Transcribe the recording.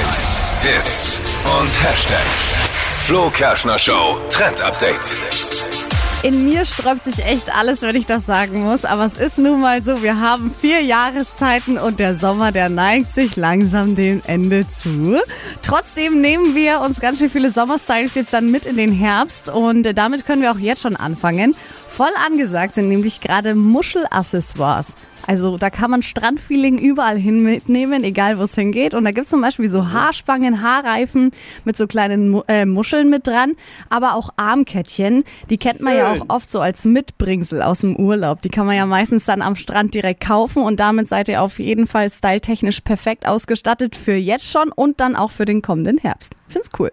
Hits und Hashtags. Flo Kerschner Show Trend Update. In mir sträubt sich echt alles, wenn ich das sagen muss. Aber es ist nun mal so, wir haben vier Jahreszeiten und der Sommer, der neigt sich langsam dem Ende zu. Trotzdem nehmen wir uns ganz schön viele Sommerstyles jetzt dann mit in den Herbst und damit können wir auch jetzt schon anfangen. Voll angesagt sind nämlich gerade Muschelaccessoires. Also da kann man Strandfeeling überall hin mitnehmen, egal wo es hingeht. Und da gibt es zum Beispiel so Haarspangen, Haarreifen mit so kleinen äh, Muscheln mit dran, aber auch Armkettchen. Die kennt man ja auch oft so als Mitbringsel aus dem Urlaub. Die kann man ja meistens dann am Strand direkt kaufen und damit seid ihr auf jeden Fall styletechnisch perfekt ausgestattet für jetzt schon und dann auch für den kommenden Herbst. Find's cool.